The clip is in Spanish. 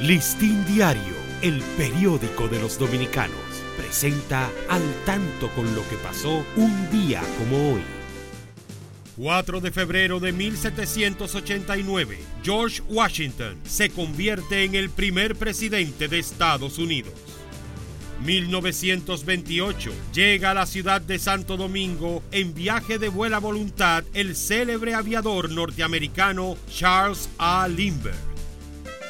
Listín Diario, el periódico de los dominicanos, presenta al tanto con lo que pasó un día como hoy. 4 de febrero de 1789, George Washington se convierte en el primer presidente de Estados Unidos. 1928 llega a la ciudad de Santo Domingo en viaje de buena voluntad el célebre aviador norteamericano Charles A. Lindbergh.